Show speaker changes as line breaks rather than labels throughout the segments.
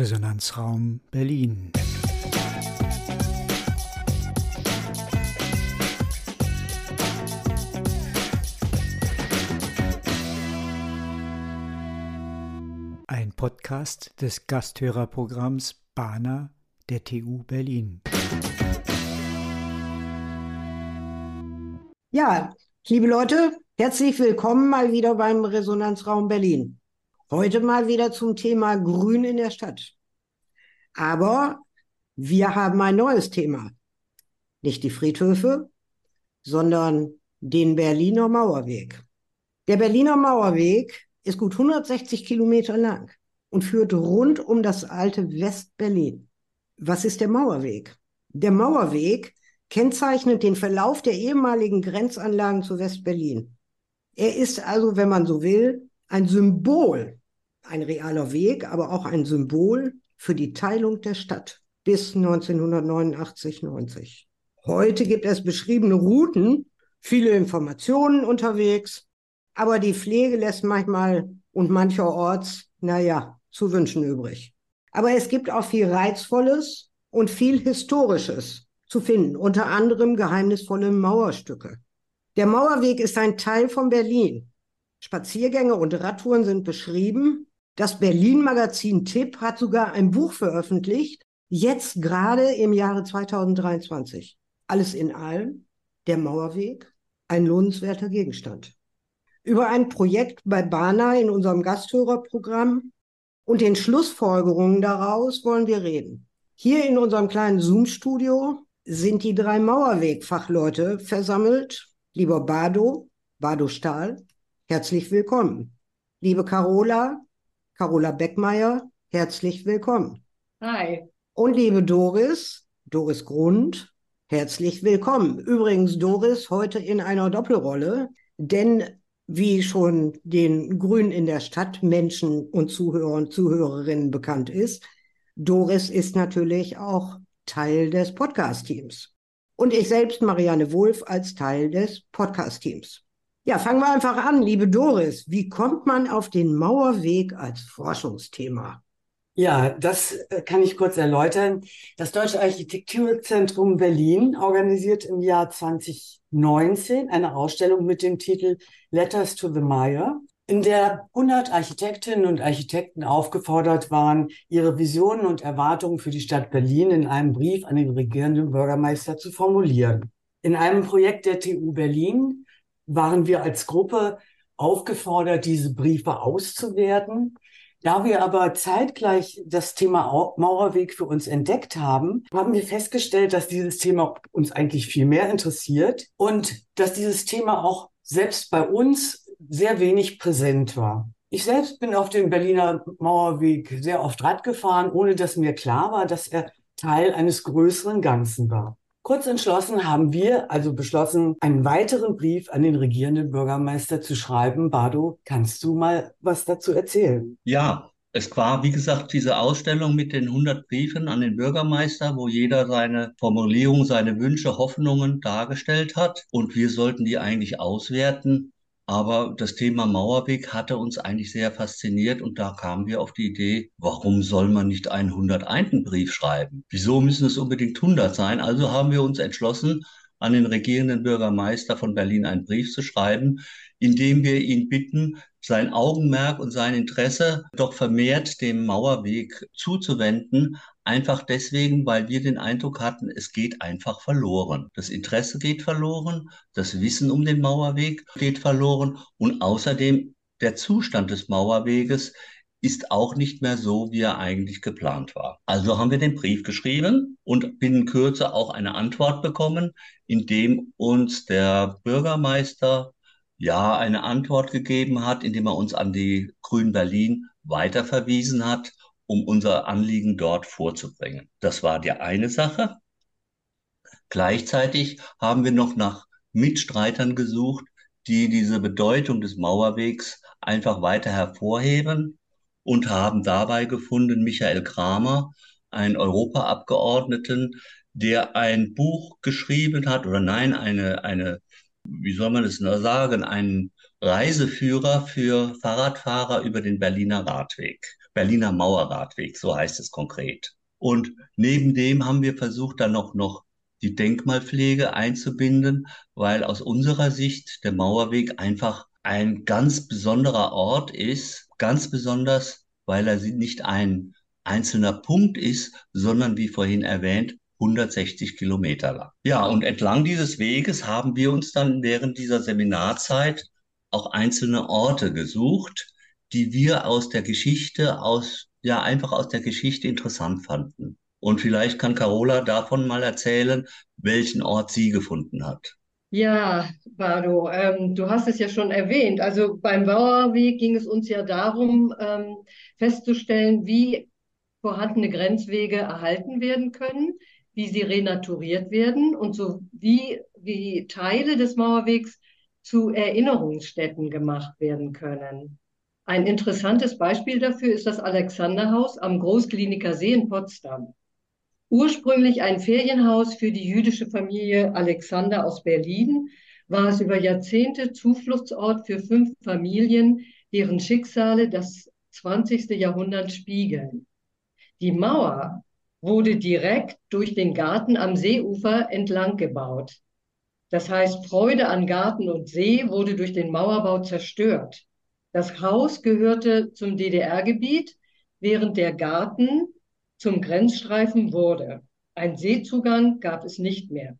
Resonanzraum Berlin. Ein Podcast des Gasthörerprogramms Bana der TU Berlin.
Ja, liebe Leute, herzlich willkommen mal wieder beim Resonanzraum Berlin. Heute mal wieder zum Thema Grün in der Stadt. Aber wir haben ein neues Thema. Nicht die Friedhöfe, sondern den Berliner Mauerweg. Der Berliner Mauerweg ist gut 160 Kilometer lang und führt rund um das alte West-Berlin. Was ist der Mauerweg? Der Mauerweg kennzeichnet den Verlauf der ehemaligen Grenzanlagen zu West-Berlin. Er ist also, wenn man so will, ein Symbol ein realer Weg, aber auch ein Symbol für die Teilung der Stadt bis 1989-90. Heute gibt es beschriebene Routen, viele Informationen unterwegs, aber die Pflege lässt manchmal und mancherorts, naja, zu wünschen übrig. Aber es gibt auch viel Reizvolles und viel Historisches zu finden, unter anderem geheimnisvolle Mauerstücke. Der Mauerweg ist ein Teil von Berlin. Spaziergänge und Radtouren sind beschrieben das Berlin-Magazin Tipp hat sogar ein Buch veröffentlicht, jetzt gerade im Jahre 2023. Alles in allem, der Mauerweg, ein lohnenswerter Gegenstand. Über ein Projekt bei Bana in unserem Gasthörerprogramm und den Schlussfolgerungen daraus wollen wir reden. Hier in unserem kleinen Zoom-Studio sind die drei Mauerweg-Fachleute versammelt. Lieber Bado, Bado Stahl, herzlich willkommen. Liebe Carola, Carola Beckmeier, herzlich willkommen.
Hi.
Und liebe Doris, Doris Grund, herzlich willkommen. Übrigens, Doris, heute in einer Doppelrolle, denn wie schon den Grünen in der Stadt Menschen und Zuhörer und Zuhörerinnen bekannt ist, Doris ist natürlich auch Teil des Podcast-Teams. Und ich selbst, Marianne Wulff, als Teil des Podcast-Teams. Ja, fangen wir einfach an, liebe Doris. Wie kommt man auf den Mauerweg als Forschungsthema?
Ja, das äh, kann ich kurz erläutern. Das Deutsche Architekturzentrum Berlin organisiert im Jahr 2019 eine Ausstellung mit dem Titel Letters to the Mire, in der 100 Architektinnen und Architekten aufgefordert waren, ihre Visionen und Erwartungen für die Stadt Berlin in einem Brief an den regierenden Bürgermeister zu formulieren. In einem Projekt der TU Berlin waren wir als Gruppe aufgefordert, diese Briefe auszuwerten. Da wir aber zeitgleich das Thema Mauerweg für uns entdeckt haben, haben wir festgestellt, dass dieses Thema uns eigentlich viel mehr interessiert und dass dieses Thema auch selbst bei uns sehr wenig präsent war. Ich selbst bin auf dem Berliner Mauerweg sehr oft Rad gefahren, ohne dass mir klar war, dass er Teil eines größeren Ganzen war. Kurz entschlossen haben wir also beschlossen, einen weiteren Brief an den regierenden Bürgermeister zu schreiben. Bardo, kannst du mal was dazu erzählen?
Ja, es war, wie gesagt, diese Ausstellung mit den 100 Briefen an den Bürgermeister, wo jeder seine Formulierung, seine Wünsche, Hoffnungen dargestellt hat. Und wir sollten die eigentlich auswerten aber das Thema Mauerweg hatte uns eigentlich sehr fasziniert und da kamen wir auf die Idee, warum soll man nicht einen 101. Brief schreiben? Wieso müssen es unbedingt 100 sein? Also haben wir uns entschlossen, an den regierenden Bürgermeister von Berlin einen Brief zu schreiben, indem wir ihn bitten, sein Augenmerk und sein Interesse doch vermehrt dem Mauerweg zuzuwenden, einfach deswegen, weil wir den Eindruck hatten, es geht einfach verloren. Das Interesse geht verloren, das Wissen um den Mauerweg geht verloren und außerdem der Zustand des Mauerweges ist auch nicht mehr so, wie er eigentlich geplant war. Also haben wir den Brief geschrieben und binnen Kürze auch eine Antwort bekommen, in dem uns der Bürgermeister ja eine Antwort gegeben hat, indem er uns an die Grün Berlin weiterverwiesen hat, um unser Anliegen dort vorzubringen. Das war die eine Sache. Gleichzeitig haben wir noch nach Mitstreitern gesucht, die diese Bedeutung des Mauerwegs einfach weiter hervorheben und haben dabei gefunden Michael Kramer, einen Europaabgeordneten, der ein Buch geschrieben hat, oder nein, eine, eine wie soll man das sagen, ein Reiseführer für Fahrradfahrer über den Berliner Radweg. Berliner Mauerradweg, so heißt es konkret. Und neben dem haben wir versucht, dann noch, noch die Denkmalpflege einzubinden, weil aus unserer Sicht der Mauerweg einfach ein ganz besonderer Ort ist, ganz besonders, weil er nicht ein einzelner Punkt ist, sondern wie vorhin erwähnt, 160 Kilometer lang. Ja, und entlang dieses Weges haben wir uns dann während dieser Seminarzeit auch einzelne Orte gesucht, die wir aus der Geschichte, aus, ja, einfach aus der Geschichte interessant fanden. Und vielleicht kann Carola davon mal erzählen, welchen Ort sie gefunden hat.
Ja, Bardo, ähm, du hast es ja schon erwähnt. Also beim Bauerweg ging es uns ja darum, ähm, festzustellen, wie vorhandene Grenzwege erhalten werden können, wie sie renaturiert werden und so wie, wie Teile des Mauerwegs zu Erinnerungsstätten gemacht werden können. Ein interessantes Beispiel dafür ist das Alexanderhaus am Großkliniker See in Potsdam. Ursprünglich ein Ferienhaus für die jüdische Familie Alexander aus Berlin, war es über Jahrzehnte Zufluchtsort für fünf Familien, deren Schicksale das 20. Jahrhundert spiegeln. Die Mauer wurde direkt durch den Garten am Seeufer entlang gebaut. Das heißt, Freude an Garten und See wurde durch den Mauerbau zerstört. Das Haus gehörte zum DDR-Gebiet, während der Garten zum Grenzstreifen wurde. Ein Seezugang gab es nicht mehr.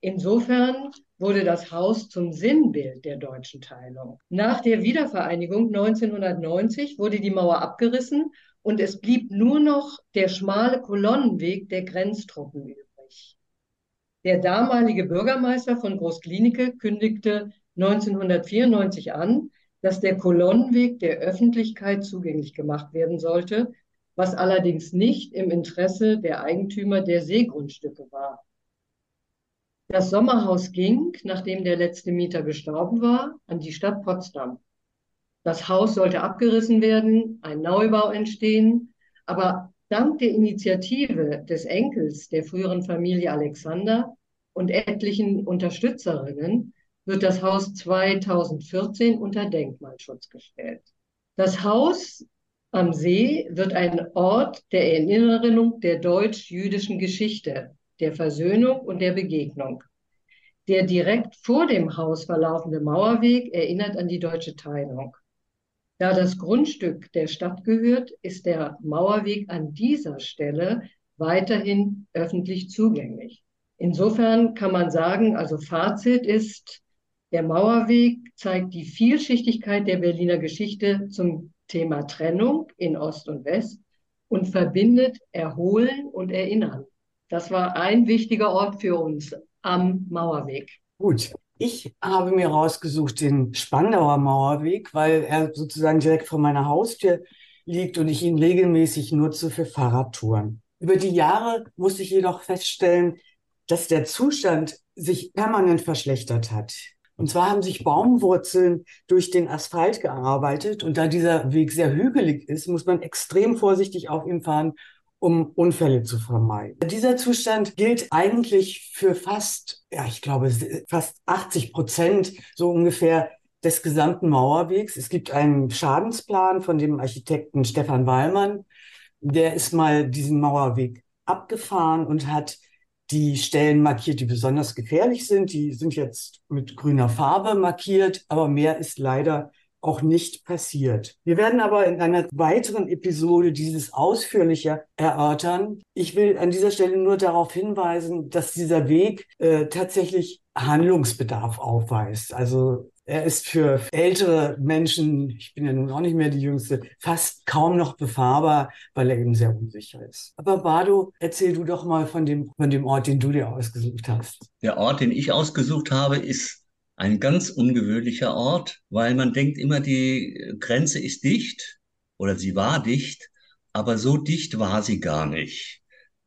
Insofern wurde das Haus zum Sinnbild der deutschen Teilung. Nach der Wiedervereinigung 1990 wurde die Mauer abgerissen und es blieb nur noch der schmale Kolonnenweg der Grenztruppen übrig. Der damalige Bürgermeister von Großklinike kündigte 1994 an, dass der Kolonnenweg der Öffentlichkeit zugänglich gemacht werden sollte, was allerdings nicht im Interesse der Eigentümer der Seegrundstücke war. Das Sommerhaus ging, nachdem der letzte Mieter gestorben war, an die Stadt Potsdam. Das Haus sollte abgerissen werden, ein Neubau entstehen, aber dank der Initiative des Enkels der früheren Familie Alexander und etlichen Unterstützerinnen wird das Haus 2014 unter Denkmalschutz gestellt. Das Haus am See wird ein Ort der Erinnerung der deutsch-jüdischen Geschichte, der Versöhnung und der Begegnung. Der direkt vor dem Haus verlaufende Mauerweg erinnert an die deutsche Teilung. Da das Grundstück der Stadt gehört, ist der Mauerweg an dieser Stelle weiterhin öffentlich zugänglich. Insofern kann man sagen, also Fazit ist, der Mauerweg zeigt die Vielschichtigkeit der Berliner Geschichte zum Thema Trennung in Ost und West und verbindet Erholen und Erinnern. Das war ein wichtiger Ort für uns am Mauerweg.
Gut. Ich habe mir rausgesucht den Spandauer Mauerweg, weil er sozusagen direkt vor meiner Haustür liegt und ich ihn regelmäßig nutze für Fahrradtouren. Über die Jahre musste ich jedoch feststellen, dass der Zustand sich permanent verschlechtert hat. Und zwar haben sich Baumwurzeln durch den Asphalt gearbeitet. Und da dieser Weg sehr hügelig ist, muss man extrem vorsichtig auf ihm fahren, um Unfälle zu vermeiden. Dieser Zustand gilt eigentlich für fast, ja, ich glaube, fast 80 Prozent so ungefähr des gesamten Mauerwegs. Es gibt einen Schadensplan von dem Architekten Stefan Wallmann. Der ist mal diesen Mauerweg abgefahren und hat die Stellen markiert, die besonders gefährlich sind. Die sind jetzt mit grüner Farbe markiert, aber mehr ist leider auch nicht passiert. Wir werden aber in einer weiteren Episode dieses ausführlicher erörtern. Ich will an dieser Stelle nur darauf hinweisen, dass dieser Weg äh, tatsächlich Handlungsbedarf aufweist. Also er ist für ältere Menschen, ich bin ja nun auch nicht mehr die Jüngste, fast kaum noch befahrbar, weil er eben sehr unsicher ist. Aber Bardo, erzähl du doch mal von dem, von dem Ort, den du dir ausgesucht hast.
Der Ort, den ich ausgesucht habe, ist ein ganz ungewöhnlicher Ort, weil man denkt immer, die Grenze ist dicht oder sie war dicht, aber so dicht war sie gar nicht.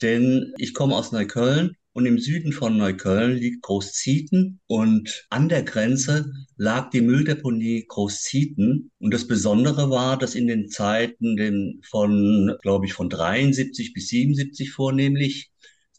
Denn ich komme aus Neukölln und im Süden von Neukölln liegt Großzieten und an der Grenze lag die Mülldeponie Großzieten. Und das Besondere war, dass in den Zeiten von, glaube ich, von 73 bis 77 vornehmlich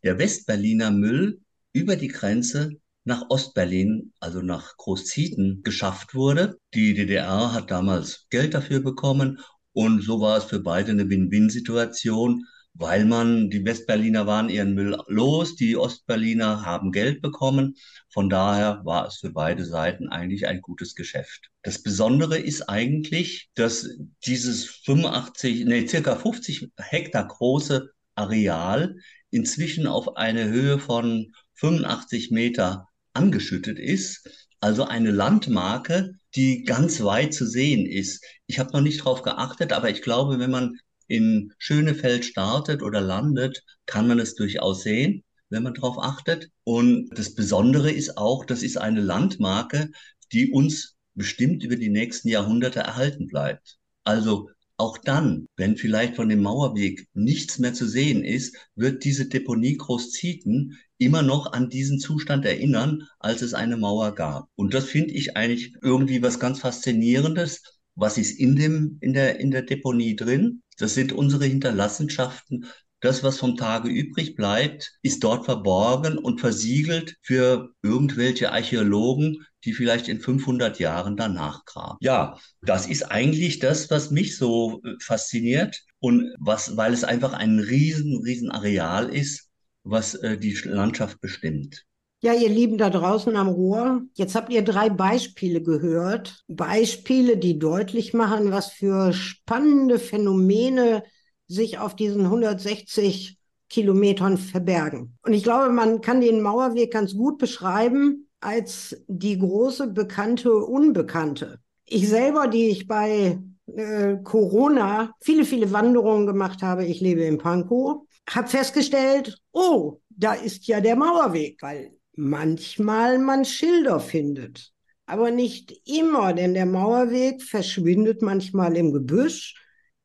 der Westberliner Müll über die Grenze nach Ostberlin, also nach Großzieten, geschafft wurde. Die DDR hat damals Geld dafür bekommen Und so war es für beide eine Win-Win-Situation, weil man, die Westberliner waren ihren Müll los, die Ostberliner haben Geld bekommen. Von daher war es für beide Seiten eigentlich ein gutes Geschäft. Das Besondere ist eigentlich, dass dieses 85, nee, circa 50 Hektar große Areal inzwischen auf eine Höhe von 85 Meter angeschüttet ist. Also eine Landmarke, die ganz weit zu sehen ist. Ich habe noch nicht drauf geachtet, aber ich glaube, wenn man in Schönefeld startet oder landet, kann man es durchaus sehen, wenn man darauf achtet. Und das Besondere ist auch, das ist eine Landmarke, die uns bestimmt über die nächsten Jahrhunderte erhalten bleibt. Also auch dann, wenn vielleicht von dem Mauerweg nichts mehr zu sehen ist, wird diese Deponie Großzieten immer noch an diesen Zustand erinnern, als es eine Mauer gab. Und das finde ich eigentlich irgendwie was ganz Faszinierendes. Was ist in dem, in der, in der Deponie drin? Das sind unsere Hinterlassenschaften. Das, was vom Tage übrig bleibt, ist dort verborgen und versiegelt für irgendwelche Archäologen, die vielleicht in 500 Jahren danach graben. Ja, das ist eigentlich das, was mich so äh, fasziniert und was, weil es einfach ein riesen, riesen Areal ist, was äh, die Landschaft bestimmt.
Ja, ihr Lieben da draußen am Rohr, jetzt habt ihr drei Beispiele gehört. Beispiele, die deutlich machen, was für spannende Phänomene sich auf diesen 160 Kilometern verbergen. Und ich glaube, man kann den Mauerweg ganz gut beschreiben als die große bekannte Unbekannte. Ich selber, die ich bei äh, Corona viele, viele Wanderungen gemacht habe, ich lebe in Pankow, habe festgestellt, oh, da ist ja der Mauerweg, weil manchmal man Schilder findet, aber nicht immer, denn der Mauerweg verschwindet manchmal im Gebüsch,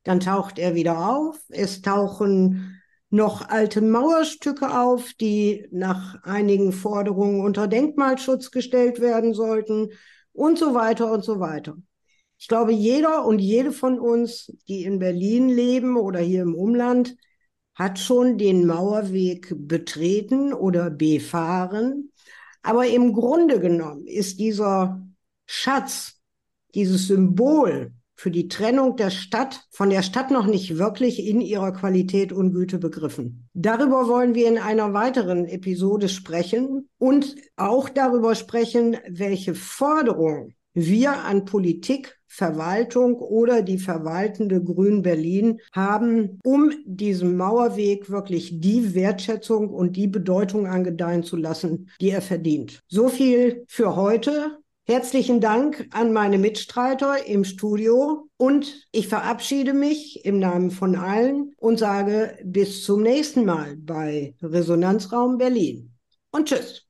dann taucht er wieder auf, es tauchen noch alte Mauerstücke auf, die nach einigen Forderungen unter Denkmalschutz gestellt werden sollten. Und so weiter und so weiter. Ich glaube, jeder und jede von uns, die in Berlin leben oder hier im Umland, hat schon den Mauerweg betreten oder befahren. Aber im Grunde genommen ist dieser Schatz, dieses Symbol für die Trennung der Stadt von der Stadt noch nicht wirklich in ihrer Qualität und Güte begriffen. Darüber wollen wir in einer weiteren Episode sprechen und auch darüber sprechen, welche Forderungen wir an Politik, Verwaltung oder die verwaltende Grün Berlin haben, um diesem Mauerweg wirklich die Wertschätzung und die Bedeutung angedeihen zu lassen, die er verdient. So viel für heute. Herzlichen Dank an meine Mitstreiter im Studio und ich verabschiede mich im Namen von allen und sage bis zum nächsten Mal bei Resonanzraum Berlin. Und tschüss.